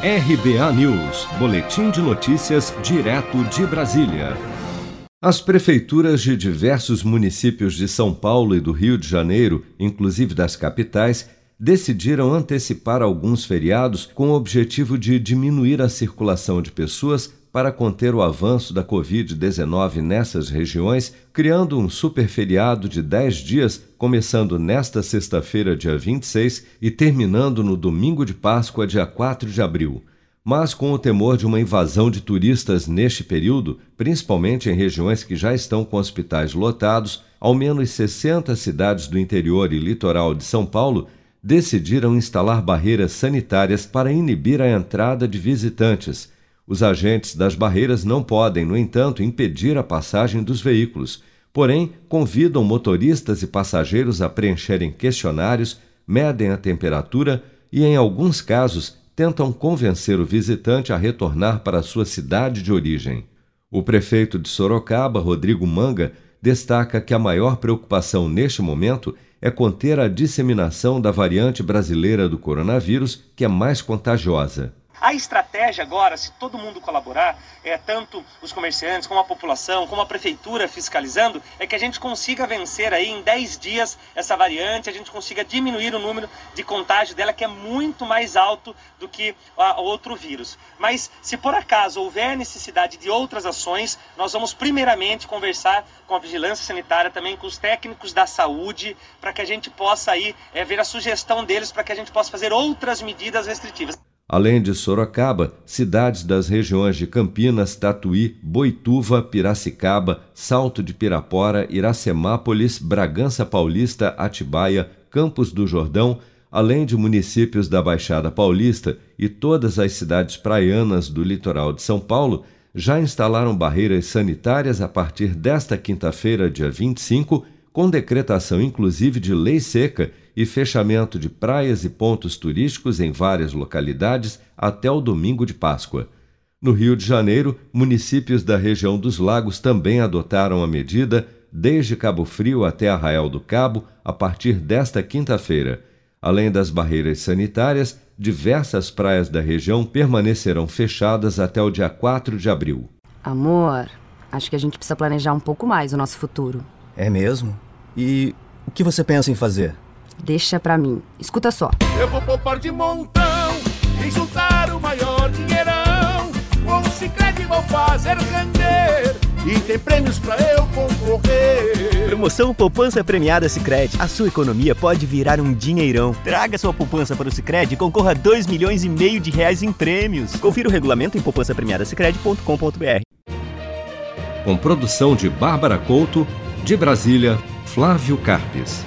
RBA News, Boletim de Notícias, direto de Brasília. As prefeituras de diversos municípios de São Paulo e do Rio de Janeiro, inclusive das capitais, decidiram antecipar alguns feriados com o objetivo de diminuir a circulação de pessoas para conter o avanço da Covid-19 nessas regiões, criando um superferiado de 10 dias, começando nesta sexta-feira, dia 26, e terminando no domingo de Páscoa, dia 4 de abril. Mas com o temor de uma invasão de turistas neste período, principalmente em regiões que já estão com hospitais lotados, ao menos 60 cidades do interior e litoral de São Paulo decidiram instalar barreiras sanitárias para inibir a entrada de visitantes os agentes das barreiras não podem, no entanto, impedir a passagem dos veículos, porém, convidam motoristas e passageiros a preencherem questionários, medem a temperatura e, em alguns casos, tentam convencer o visitante a retornar para sua cidade de origem. O prefeito de Sorocaba, Rodrigo Manga, destaca que a maior preocupação neste momento é conter a disseminação da variante brasileira do coronavírus, que é mais contagiosa. A estratégia agora, se todo mundo colaborar, é tanto os comerciantes, como a população, como a prefeitura fiscalizando, é que a gente consiga vencer aí em 10 dias essa variante, a gente consiga diminuir o número de contágio dela, que é muito mais alto do que o outro vírus. Mas se por acaso houver necessidade de outras ações, nós vamos primeiramente conversar com a vigilância sanitária, também com os técnicos da saúde, para que a gente possa aí é, ver a sugestão deles para que a gente possa fazer outras medidas restritivas. Além de Sorocaba, cidades das regiões de Campinas, Tatuí, Boituva, Piracicaba, Salto de Pirapora, Iracemápolis, Bragança Paulista, Atibaia, Campos do Jordão, além de municípios da Baixada Paulista e todas as cidades praianas do litoral de São Paulo, já instalaram barreiras sanitárias a partir desta quinta-feira, dia 25, com decretação inclusive de lei seca e fechamento de praias e pontos turísticos em várias localidades até o domingo de Páscoa. No Rio de Janeiro, municípios da região dos lagos também adotaram a medida, desde Cabo Frio até Arraial do Cabo, a partir desta quinta-feira. Além das barreiras sanitárias, diversas praias da região permanecerão fechadas até o dia 4 de abril. Amor, acho que a gente precisa planejar um pouco mais o nosso futuro. É mesmo? E o que você pensa em fazer? Deixa pra mim. Escuta só. Eu vou poupar de montão e juntar o maior dinheirão. Com o Cicred vou fazer render e tem prêmios pra eu concorrer. Promoção Poupança Premiada Cicred. A sua economia pode virar um dinheirão. Traga sua poupança para o Cicred e concorra a 2 milhões e meio de reais em prêmios. Confira o regulamento em poupancapremiadasicredi.com.br. Com produção de Bárbara Couto, de Brasília, Flávio Carpes.